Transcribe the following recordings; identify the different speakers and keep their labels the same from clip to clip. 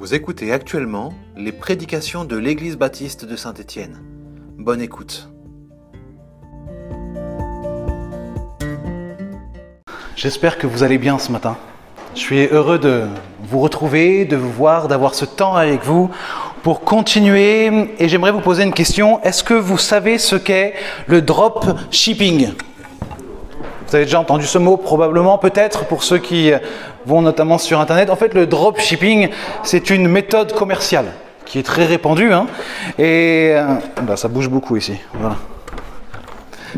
Speaker 1: Vous écoutez actuellement les prédications de l'Église baptiste de Saint-Étienne. Bonne écoute.
Speaker 2: J'espère que vous allez bien ce matin. Je suis heureux de vous retrouver, de vous voir, d'avoir ce temps avec vous pour continuer. Et j'aimerais vous poser une question. Est-ce que vous savez ce qu'est le drop shipping? Vous avez déjà entendu ce mot probablement, peut-être, pour ceux qui vont notamment sur Internet. En fait, le drop shipping, c'est une méthode commerciale qui est très répandue. hein. et euh, bah, ça bouge beaucoup ici.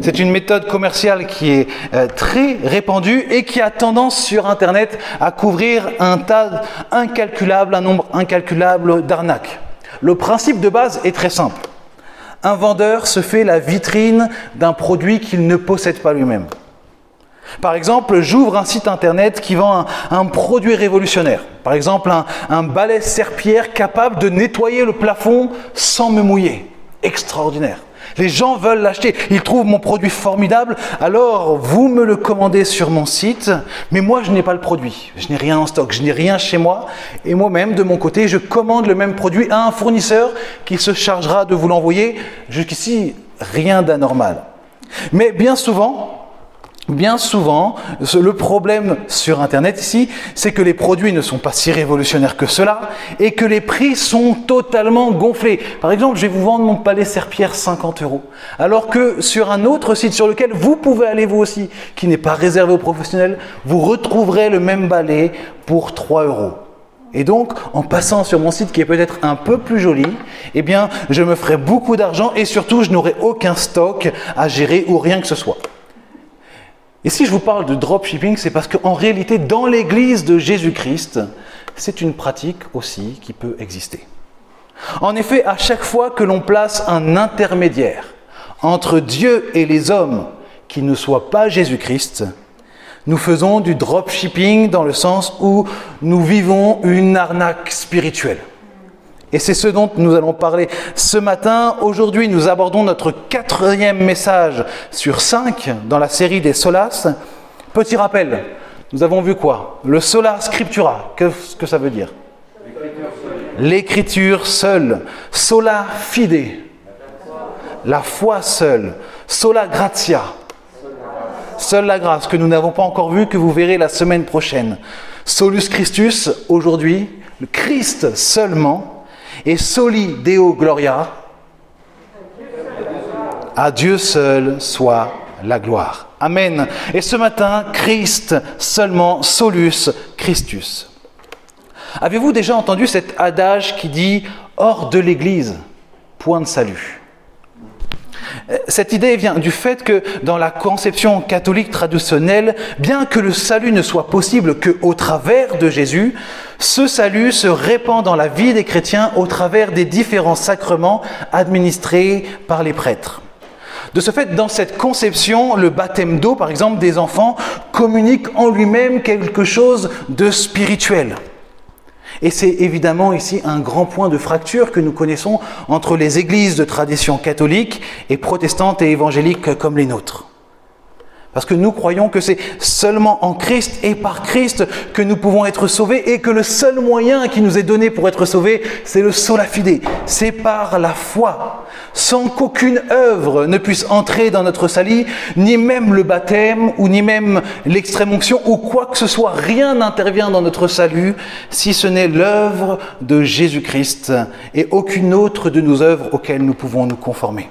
Speaker 2: C'est une méthode commerciale qui est euh, très répandue et qui a tendance sur Internet à couvrir un tas incalculable, un nombre incalculable d'arnaques. Le principe de base est très simple. Un vendeur se fait la vitrine d'un produit qu'il ne possède pas lui-même. Par exemple, j'ouvre un site internet qui vend un, produit révolutionnaire. Par exemple, un, un balai serpillère capable de nettoyer le plafond sans me mouiller. Extraordinaire. Les gens veulent l'acheter. Ils trouvent mon produit formidable. Alors, vous me le commandez sur mon site, mais moi, je n'ai pas le produit. Je n'ai rien en stock. Je n'ai rien chez moi. Et moi-même, de mon côté, je commande le même produit à un fournisseur qui se chargera de vous l'envoyer. Jusqu'ici, rien d'anormal. Mais bien souvent, Bien souvent, le problème sur Internet ici, c'est que les produits ne sont pas si révolutionnaires que cela et que les prix sont totalement gonflés. Par exemple, je vais vous vendre mon palais serpillère 50 euros, alors que sur un autre site sur lequel vous pouvez aller vous aussi, qui n'est pas réservé aux professionnels, vous retrouverez le même balai pour 3 euros. Et donc, en passant sur mon site qui est peut-être un peu plus joli, eh bien, je me ferai beaucoup d'argent et surtout, je n'aurai aucun stock à gérer ou rien que ce soit. Et si je vous parle de dropshipping, c'est parce qu'en réalité, dans l'Église de Jésus-Christ, c'est une pratique aussi qui peut exister. En effet, à chaque fois que l'on place un intermédiaire entre Dieu et les hommes qui ne soit pas Jésus-Christ, nous faisons du dropshipping dans le sens où nous vivons une arnaque spirituelle. Et c'est ce dont nous allons parler ce matin. Aujourd'hui, nous abordons notre quatrième message sur cinq dans la série des Solas. Petit rappel, nous avons vu quoi? Le Sola Scriptura, qu'est-ce que ça veut dire? L'écriture seule. Sola fide. La foi seule. Sola gratia. Seule la grâce que nous n'avons pas encore vue, que vous verrez la semaine prochaine. Solus Christus, aujourd'hui, le Christ seulement. Et soli Deo Gloria, à Dieu seul soit la gloire. Amen. Et ce matin, Christ seulement, solus Christus. Avez-vous déjà entendu cet adage qui dit hors de l'Église, point de salut cette idée vient du fait que dans la conception catholique traditionnelle, bien que le salut ne soit possible qu'au travers de Jésus, ce salut se répand dans la vie des chrétiens au travers des différents sacrements administrés par les prêtres. De ce fait, dans cette conception, le baptême d'eau, par exemple, des enfants, communique en lui-même quelque chose de spirituel. Et c'est évidemment ici un grand point de fracture que nous connaissons entre les églises de tradition catholique et protestantes et évangéliques comme les nôtres. Parce que nous croyons que c'est seulement en Christ et par Christ que nous pouvons être sauvés et que le seul moyen qui nous est donné pour être sauvés, c'est le sola fide. C'est par la foi, sans qu'aucune œuvre ne puisse entrer dans notre salut, ni même le baptême ou ni même l'extrême onction ou quoi que ce soit. Rien n'intervient dans notre salut si ce n'est l'œuvre de Jésus-Christ et aucune autre de nos œuvres auxquelles nous pouvons nous conformer.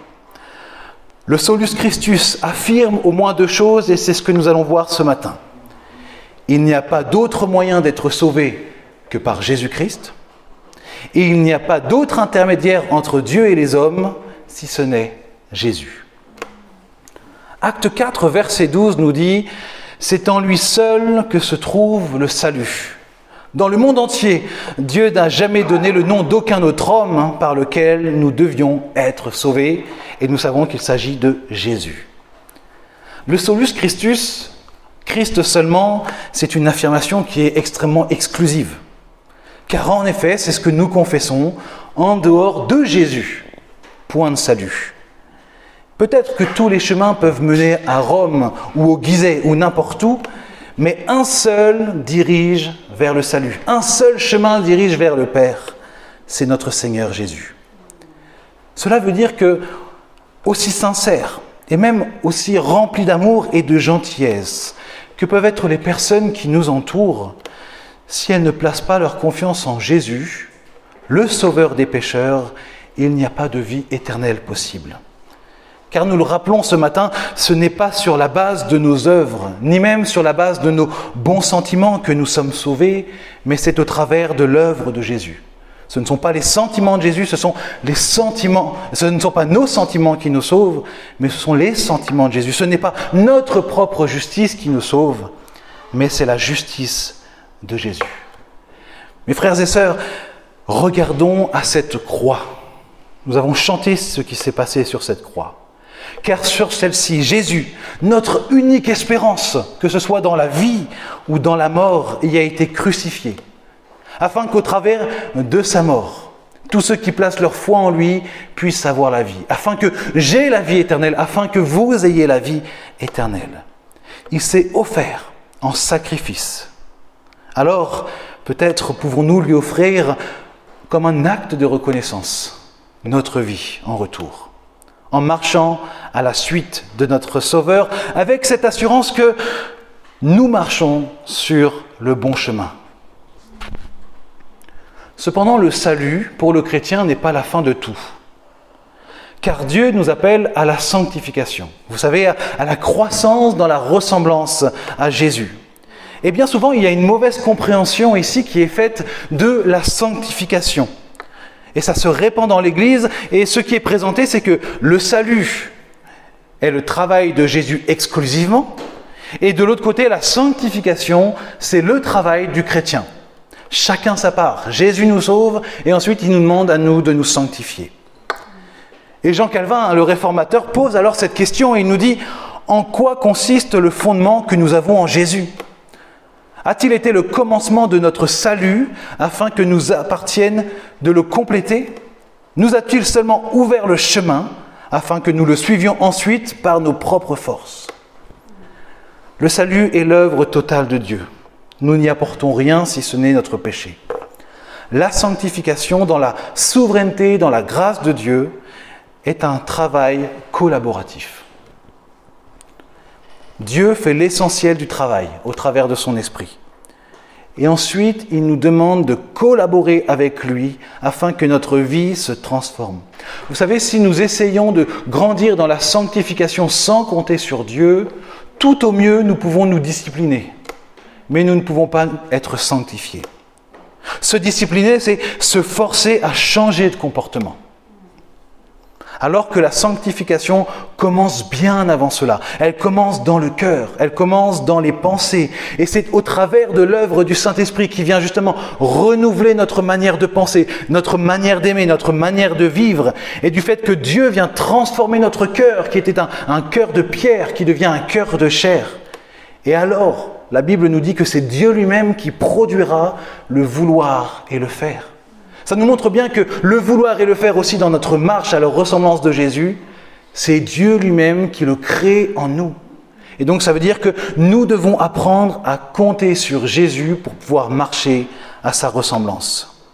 Speaker 2: Le Solus Christus affirme au moins deux choses et c'est ce que nous allons voir ce matin. Il n'y a pas d'autre moyen d'être sauvé que par Jésus-Christ et il n'y a pas d'autre intermédiaire entre Dieu et les hommes si ce n'est Jésus. Acte 4, verset 12 nous dit, C'est en lui seul que se trouve le salut. Dans le monde entier, Dieu n'a jamais donné le nom d'aucun autre homme hein, par lequel nous devions être sauvés, et nous savons qu'il s'agit de Jésus. Le solus Christus, Christ seulement, c'est une affirmation qui est extrêmement exclusive. Car en effet, c'est ce que nous confessons, en dehors de Jésus, point de salut. Peut-être que tous les chemins peuvent mener à Rome ou au Gizeh ou n'importe où, mais un seul dirige vers le salut. Un seul chemin dirige vers le Père. C'est notre Seigneur Jésus. Cela veut dire que, aussi sincère et même aussi rempli d'amour et de gentillesse que peuvent être les personnes qui nous entourent, si elles ne placent pas leur confiance en Jésus, le Sauveur des pécheurs, il n'y a pas de vie éternelle possible. Car nous le rappelons ce matin, ce n'est pas sur la base de nos œuvres, ni même sur la base de nos bons sentiments que nous sommes sauvés, mais c'est au travers de l'œuvre de Jésus. Ce ne sont pas les sentiments de Jésus, ce sont les sentiments, ce ne sont pas nos sentiments qui nous sauvent, mais ce sont les sentiments de Jésus. Ce n'est pas notre propre justice qui nous sauve, mais c'est la justice de Jésus. Mes frères et sœurs, regardons à cette croix. Nous avons chanté ce qui s'est passé sur cette croix car sur celle-ci, Jésus, notre unique espérance, que ce soit dans la vie ou dans la mort, y a été crucifié, afin qu'au travers de sa mort, tous ceux qui placent leur foi en lui puissent avoir la vie, afin que j'ai la vie éternelle, afin que vous ayez la vie éternelle. Il s'est offert en sacrifice. Alors, peut-être pouvons-nous lui offrir comme un acte de reconnaissance notre vie en retour en marchant à la suite de notre Sauveur, avec cette assurance que nous marchons sur le bon chemin. Cependant, le salut pour le chrétien n'est pas la fin de tout. Car Dieu nous appelle à la sanctification. Vous savez, à la croissance dans la ressemblance à Jésus. Et bien souvent, il y a une mauvaise compréhension ici qui est faite de la sanctification. Et ça se répand dans l'Église. Et ce qui est présenté, c'est que le salut est le travail de Jésus exclusivement. Et de l'autre côté, la sanctification, c'est le travail du chrétien. Chacun sa part. Jésus nous sauve et ensuite il nous demande à nous de nous sanctifier. Et Jean Calvin, le réformateur, pose alors cette question et il nous dit, en quoi consiste le fondement que nous avons en Jésus? A-t-il été le commencement de notre salut afin que nous appartienne de le compléter? Nous a-t-il seulement ouvert le chemin afin que nous le suivions ensuite par nos propres forces? Le salut est l'œuvre totale de Dieu. Nous n'y apportons rien si ce n'est notre péché. La sanctification dans la souveraineté, dans la grâce de Dieu, est un travail collaboratif. Dieu fait l'essentiel du travail au travers de son esprit. Et ensuite, il nous demande de collaborer avec lui afin que notre vie se transforme. Vous savez, si nous essayons de grandir dans la sanctification sans compter sur Dieu, tout au mieux, nous pouvons nous discipliner. Mais nous ne pouvons pas être sanctifiés. Se discipliner, c'est se forcer à changer de comportement alors que la sanctification commence bien avant cela. Elle commence dans le cœur, elle commence dans les pensées. Et c'est au travers de l'œuvre du Saint-Esprit qui vient justement renouveler notre manière de penser, notre manière d'aimer, notre manière de vivre, et du fait que Dieu vient transformer notre cœur, qui était un, cœur de pierre, qui devient un cœur de chair. Et alors, la Bible nous dit que c'est Dieu lui-même qui produira le vouloir et le faire. Ça nous montre bien que le vouloir et le faire aussi dans notre marche à la ressemblance de Jésus, c'est Dieu lui-même qui le crée en nous. Et donc ça veut dire que nous devons apprendre à compter sur Jésus pour pouvoir marcher à sa ressemblance.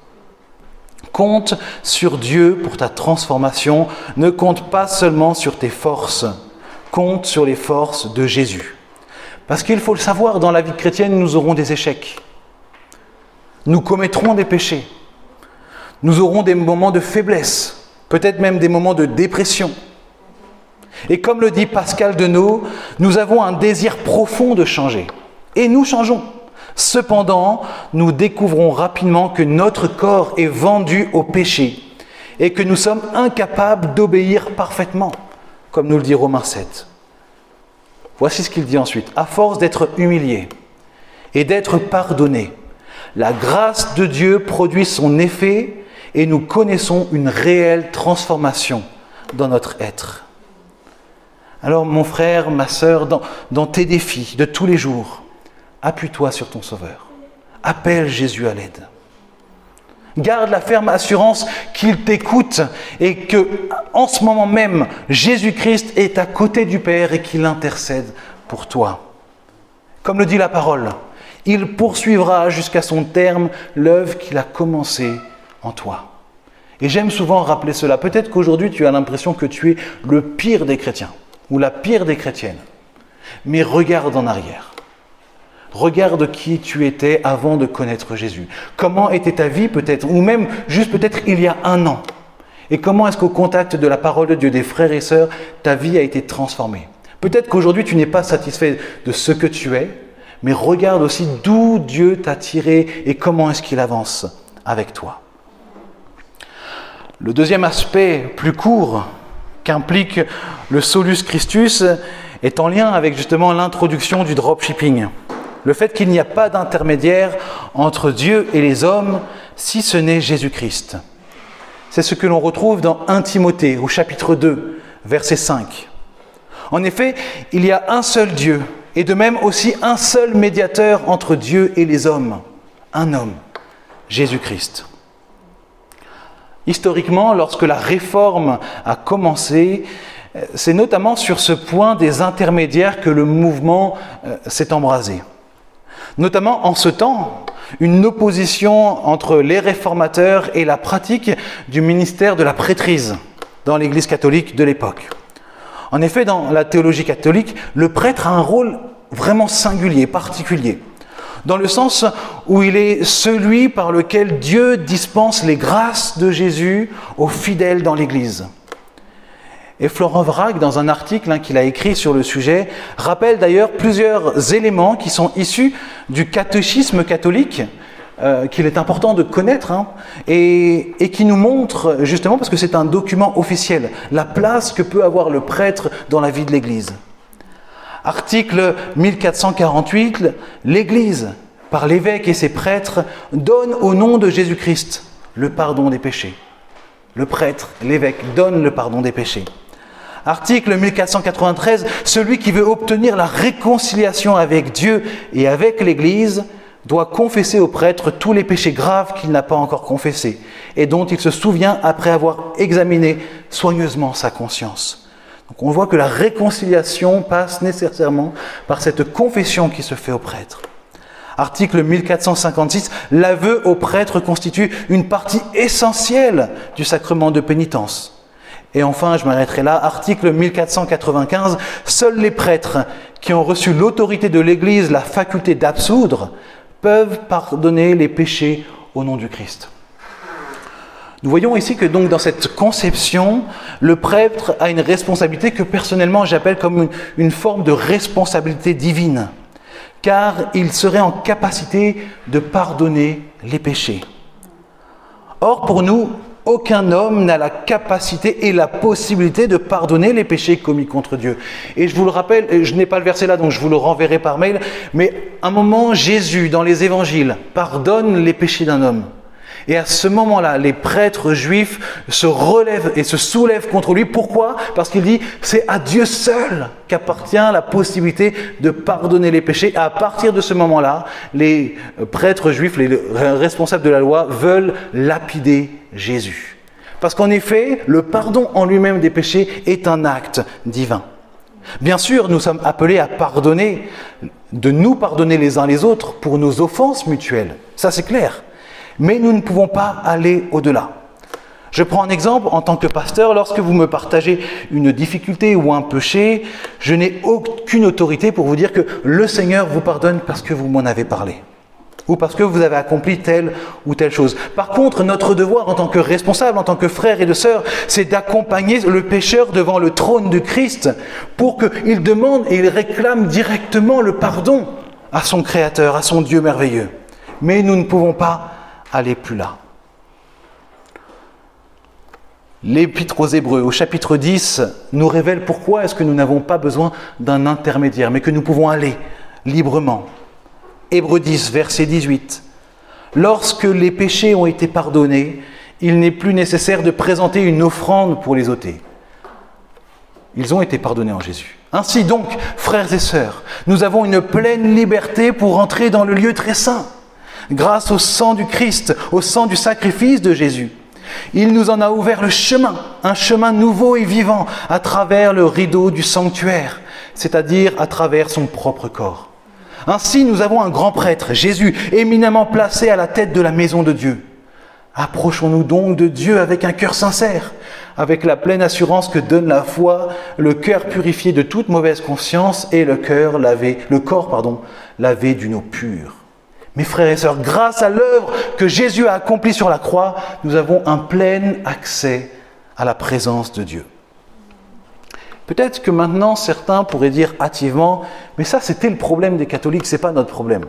Speaker 2: Compte sur Dieu pour ta transformation. Ne compte pas seulement sur tes forces. Compte sur les forces de Jésus. Parce qu'il faut le savoir, dans la vie chrétienne, nous aurons des échecs. Nous commettrons des péchés. Nous aurons des moments de faiblesse, peut-être même des moments de dépression. Et comme le dit Pascal Denot, nous avons un désir profond de changer. Et nous changeons. Cependant, nous découvrons rapidement que notre corps est vendu au péché et que nous sommes incapables d'obéir parfaitement, comme nous le dit Romains 7. Voici ce qu'il dit ensuite. À force d'être humilié et d'être pardonné, la grâce de Dieu produit son effet et nous connaissons une réelle transformation dans notre être. Alors mon frère, ma sœur, dans, tes défis de tous les jours, appuie-toi sur ton Sauveur. Appelle Jésus à l'aide. Garde la ferme assurance qu'il t'écoute et que, en ce moment même, Jésus-Christ est à côté du Père et qu'il intercède pour toi. Comme le dit la parole, il poursuivra jusqu'à son terme l'œuvre qu'il a commencée en toi. Et j'aime souvent rappeler cela. Peut-être qu'aujourd'hui tu as l'impression que tu es le pire des chrétiens ou la pire des chrétiennes. Mais regarde en arrière. Regarde qui tu étais avant de connaître Jésus. Comment était ta vie peut-être, ou même juste peut-être il y a un an. Et comment est-ce qu'au contact de la parole de Dieu, des frères et sœurs, ta vie a été transformée Peut-être qu'aujourd'hui tu n'es pas satisfait de ce que tu es, mais regarde aussi d'où Dieu t'a tiré et comment est-ce qu'il avance avec toi. Le deuxième aspect plus court qu'implique le solus Christus est en lien avec justement l'introduction du dropshipping. Le fait qu'il n'y a pas d'intermédiaire entre Dieu et les hommes si ce n'est Jésus-Christ. C'est ce que l'on retrouve dans 1 Timothée au chapitre 2, verset 5. En effet, il y a un seul Dieu et de même aussi un seul médiateur entre Dieu et les hommes, un homme, Jésus-Christ. Historiquement, lorsque la réforme a commencé, euh, c'est notamment sur ce point des intermédiaires que le mouvement euh, s'est embrasé. Notamment en ce temps, une opposition entre les réformateurs et la pratique du ministère de la prêtrise dans l'Église catholique de l'époque. En effet, dans la théologie catholique, le prêtre a un rôle vraiment singulier, particulier dans le sens où il est celui par lequel Dieu dispense les grâces de Jésus aux fidèles dans l'Église. Et Florent Vrac, dans un article hein, qu'il a écrit sur le sujet, rappelle d'ailleurs plusieurs éléments qui sont issus du catéchisme catholique, euh, qu'il est important de connaître, hein, et, et, qui nous montrent, justement, parce que c'est un document officiel, la place que peut avoir le prêtre dans la vie de l'Église. Article 1448, l'Église, par l'évêque et ses prêtres, donne au nom de Jésus-Christ le pardon des péchés. Le prêtre, l'évêque, donne le pardon des péchés. Article 1493, celui qui veut obtenir la réconciliation avec Dieu et avec l'Église doit confesser au prêtre tous les péchés graves qu'il n'a pas encore confessés et dont il se souvient après avoir examiné soigneusement sa conscience. Donc on voit que la réconciliation passe nécessairement par cette confession qui se fait au prêtre. Article 1456, l'aveu au prêtre constitue une partie essentielle du sacrement de pénitence. Et enfin, je m'arrêterai là, article 1495, seuls les prêtres qui ont reçu l'autorité de l'Église, la faculté d'absoudre, peuvent pardonner les péchés au nom du Christ. Nous voyons ici que dans cette conception, le prêtre a une responsabilité que personnellement j'appelle comme une, forme de responsabilité divine, car il serait en capacité de pardonner les péchés. Or, pour nous, aucun homme n'a la capacité et la possibilité de pardonner les péchés commis contre Dieu. Et je vous le rappelle, je n'ai pas le verset là, donc je vous le renverrai par mail, mais un moment, Jésus, dans les évangiles, pardonne les péchés d'un homme. Et à ce moment-là, les prêtres juifs se relèvent et se soulèvent contre lui. Pourquoi? Parce qu'il dit, c'est à Dieu seul qu'appartient la possibilité de pardonner les péchés. Et à partir de ce moment-là, les prêtres juifs, les responsables de la loi, veulent lapider Jésus. Parce qu'en effet, le pardon en lui-même des péchés est un acte divin. Bien sûr, nous sommes appelés à pardonner, de nous pardonner les uns les autres pour nos offenses mutuelles. Ça, c'est clair. Mais nous ne pouvons pas aller au-delà. Je prends un exemple en tant que pasteur, lorsque vous me partagez une difficulté ou un péché, je n'ai aucune autorité pour vous dire que le Seigneur vous pardonne parce que vous m'en avez parlé ou parce que vous avez accompli telle ou telle chose. Par contre, notre devoir en tant que responsable, en tant que frère et de sœur, c'est d'accompagner le pécheur devant le trône de Christ pour qu'il demande et il réclame directement le pardon à son Créateur, à son Dieu merveilleux. Mais nous ne pouvons pas aller plus là. L'Épître aux Hébreux, au chapitre 10, nous révèle pourquoi est-ce que nous n'avons pas besoin d'un intermédiaire, mais que nous pouvons aller librement. Hébreux 10, verset 18. Lorsque les péchés ont été pardonnés, il n'est plus nécessaire de présenter une offrande pour les ôter. Ils ont été pardonnés en Jésus. Ainsi donc, frères et sœurs, nous avons une pleine liberté pour entrer dans le lieu très saint grâce au sang du Christ, au sang du sacrifice de Jésus. Il nous en a ouvert le chemin, un chemin nouveau et vivant, à travers le rideau du sanctuaire, c'est-à-dire à travers son propre corps. Ainsi, nous avons un grand prêtre, Jésus, éminemment placé à la tête de la maison de Dieu. Approchons-nous donc de Dieu avec un cœur sincère, avec la pleine assurance que donne la foi, le cœur purifié de toute mauvaise conscience et le cœur lavé, le corps pardon, lavé d'une eau pure. Mes frères et sœurs, grâce à l'œuvre que Jésus a accomplie sur la croix, nous avons un plein accès à la présence de Dieu. Peut-être que maintenant certains pourraient dire hâtivement, mais ça c'était le problème des catholiques, c'est pas notre problème.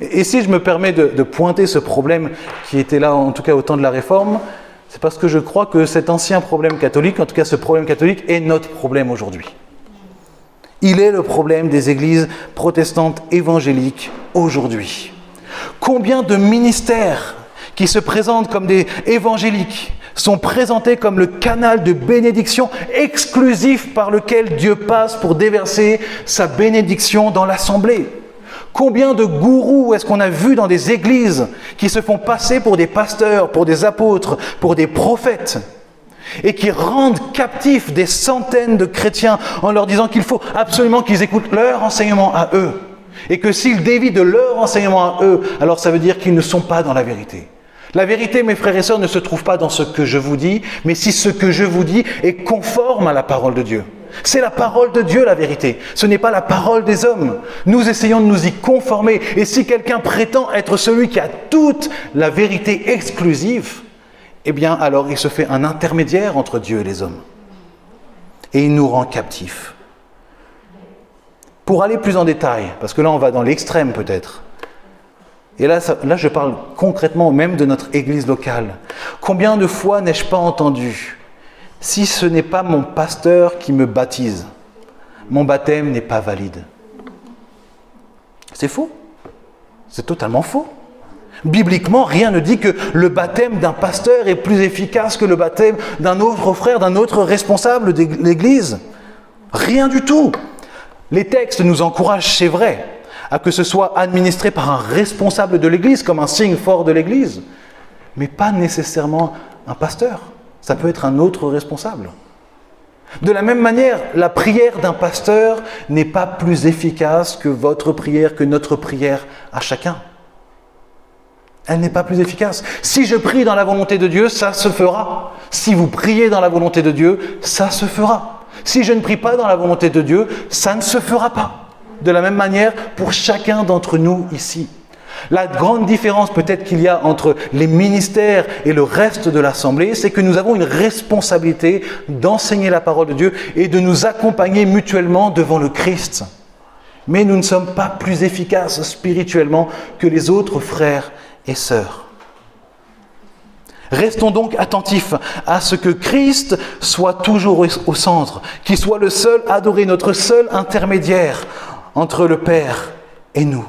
Speaker 2: Et si je me permets de, de, pointer ce problème qui était là en tout cas au temps de la Réforme, c'est parce que je crois que cet ancien problème catholique, en tout cas ce problème catholique, est notre problème aujourd'hui. Il est le problème des églises protestantes évangéliques aujourd'hui. Combien de ministères qui se présentent comme des évangéliques sont présentés comme le canal de bénédiction exclusif par lequel Dieu passe pour déverser sa bénédiction dans l'assemblée? Combien de gourous est-ce qu'on a vu dans des églises qui se font passer pour des pasteurs, pour des apôtres, pour des prophètes? Et qui rendent captifs des centaines de chrétiens en leur disant qu'il faut absolument qu'ils écoutent leur enseignement à eux et que s'ils dévient de leur enseignement à eux, alors ça veut dire qu'ils ne sont pas dans la vérité. La vérité, mes frères et sœurs, ne se trouve pas dans ce que je vous dis, mais si ce que je vous dis est conforme à la parole de Dieu. C'est la parole de Dieu la vérité, ce n'est pas la parole des hommes. Nous essayons de nous y conformer, et si quelqu'un prétend être celui qui a toute la vérité exclusive, eh bien alors il se fait un intermédiaire entre Dieu et les hommes. Et il nous rend captifs. Pour aller plus en détail, parce que là on va dans l'extrême peut-être, et là, là je parle concrètement même de notre église locale. Combien de fois n'ai-je pas entendu si ce n'est pas mon pasteur qui me baptise, mon baptême n'est pas valide. C'est faux. C'est totalement faux. Bibliquement, rien ne dit que le baptême d'un pasteur est plus efficace que le baptême d'un autre frère, d'un autre responsable de l'Église. Rien du tout. Les textes nous encouragent, c'est vrai, à que ce soit administré par un responsable de l'Église, comme un signe fort de l'Église, mais pas nécessairement un pasteur. Ça peut être un autre responsable. De la même manière, la prière d'un pasteur n'est pas plus efficace que votre prière, que notre prière à chacun. Elle n'est pas plus efficace. Si je prie dans la volonté de Dieu, ça se fera. Si vous priez dans la volonté de Dieu, ça se fera. Si je ne prie pas dans la volonté de Dieu, ça ne se fera pas. De la même manière pour chacun d'entre nous ici. La grande différence peut-être qu'il y a entre les ministères et le reste de l'Assemblée, c'est que nous avons une responsabilité d'enseigner la parole de Dieu et de nous accompagner mutuellement devant le Christ. Mais nous ne sommes pas plus efficaces spirituellement que les autres frères et sœurs. Restons donc attentifs à ce que Christ soit toujours au centre, qu'il soit le seul adoré, notre seul intermédiaire entre le Père et nous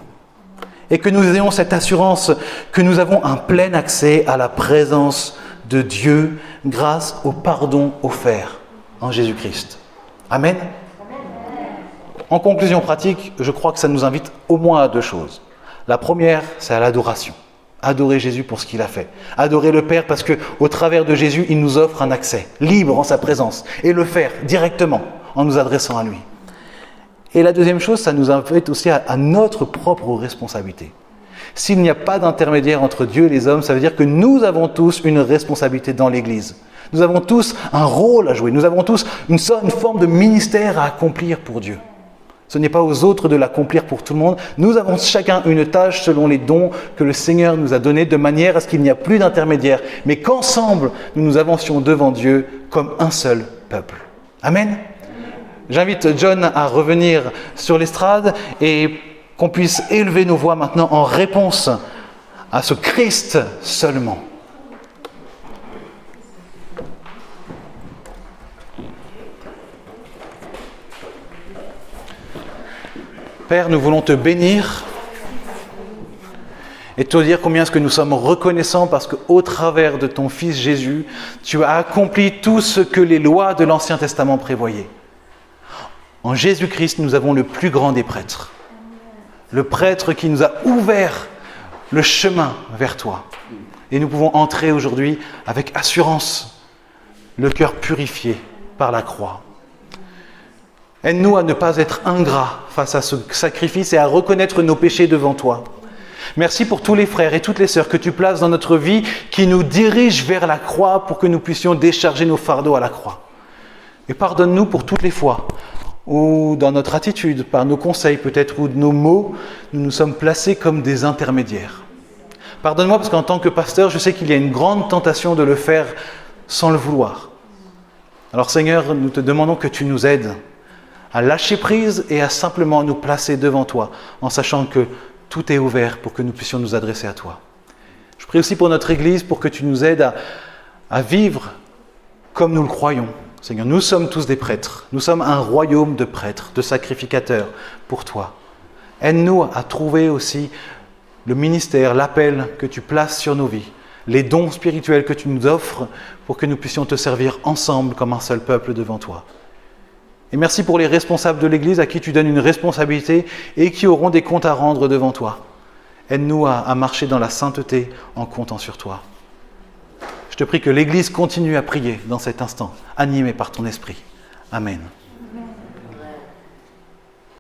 Speaker 2: et que nous ayons cette assurance que nous avons un plein accès à la présence de Dieu grâce au pardon offert en Jésus-Christ. Amen. En conclusion pratique, je crois que ça nous invite au moins à deux choses. La première, c'est à l'adoration. Adorer Jésus pour ce qu'il a fait. Adorer le Père parce que au travers de Jésus, il nous offre un accès libre en sa présence et le faire directement en nous adressant à lui. Et la deuxième chose, ça nous invite aussi à, notre propre responsabilité. S'il n'y a pas d'intermédiaire entre Dieu et les hommes, ça veut dire que nous avons tous une responsabilité dans l'Église. Nous avons tous un rôle à jouer. Nous avons tous une forme de ministère à accomplir pour Dieu. Ce n'est pas aux autres de l'accomplir pour tout le monde. Nous avons chacun une tâche selon les dons que le Seigneur nous a donnés de manière à ce qu'il n'y a plus d'intermédiaire, mais qu'ensemble nous nous avancions devant Dieu comme un seul peuple. Amen. J'invite John à revenir sur l'estrade et qu'on puisse élever nos voix maintenant en réponse à ce Christ seulement. Père, nous voulons te bénir et te dire combien est-ce que nous sommes reconnaissants parce qu'au travers de ton Fils Jésus, tu as accompli tout ce que les lois de l'Ancien Testament prévoyaient. En Jésus-Christ, nous avons le plus grand des prêtres. Le prêtre qui nous a ouvert le chemin vers toi. Et nous pouvons entrer aujourd'hui avec assurance, le cœur purifié par la croix. Aide-nous à ne pas être ingrats face à ce sacrifice et à reconnaître nos péchés devant toi. Merci pour tous les frères et toutes les sœurs que tu places dans notre vie qui nous dirigent vers la croix pour que nous puissions décharger nos fardeaux à la croix. Et pardonne-nous pour toutes les fois où dans notre attitude, par nos conseils peut-être ou de nos mots, nous nous sommes placés comme des intermédiaires. Pardonne-moi parce qu'en tant que pasteur, je sais qu'il y a une grande tentation de le faire sans le vouloir. Alors Seigneur, nous te demandons que tu nous aides à lâcher prise et à simplement nous placer devant toi en sachant que tout est ouvert pour que nous puissions nous adresser à toi. Je prie aussi pour notre Église pour que tu nous aides à, vivre comme nous le croyons. Seigneur, nous sommes tous des prêtres. Nous sommes un royaume de prêtres, de sacrificateurs pour toi. Aide-nous à trouver aussi le ministère, l'appel que tu places sur nos vies, les dons spirituels que tu nous offres pour que nous puissions te servir ensemble comme un seul peuple devant toi. Et merci pour les responsables de l'Église à qui tu donnes une responsabilité et qui auront des comptes à rendre devant toi. Aide-nous à, marcher dans la sainteté en comptant sur toi. Je te prie que l'Église continue à prier dans cet instant, animée par ton esprit. Amen.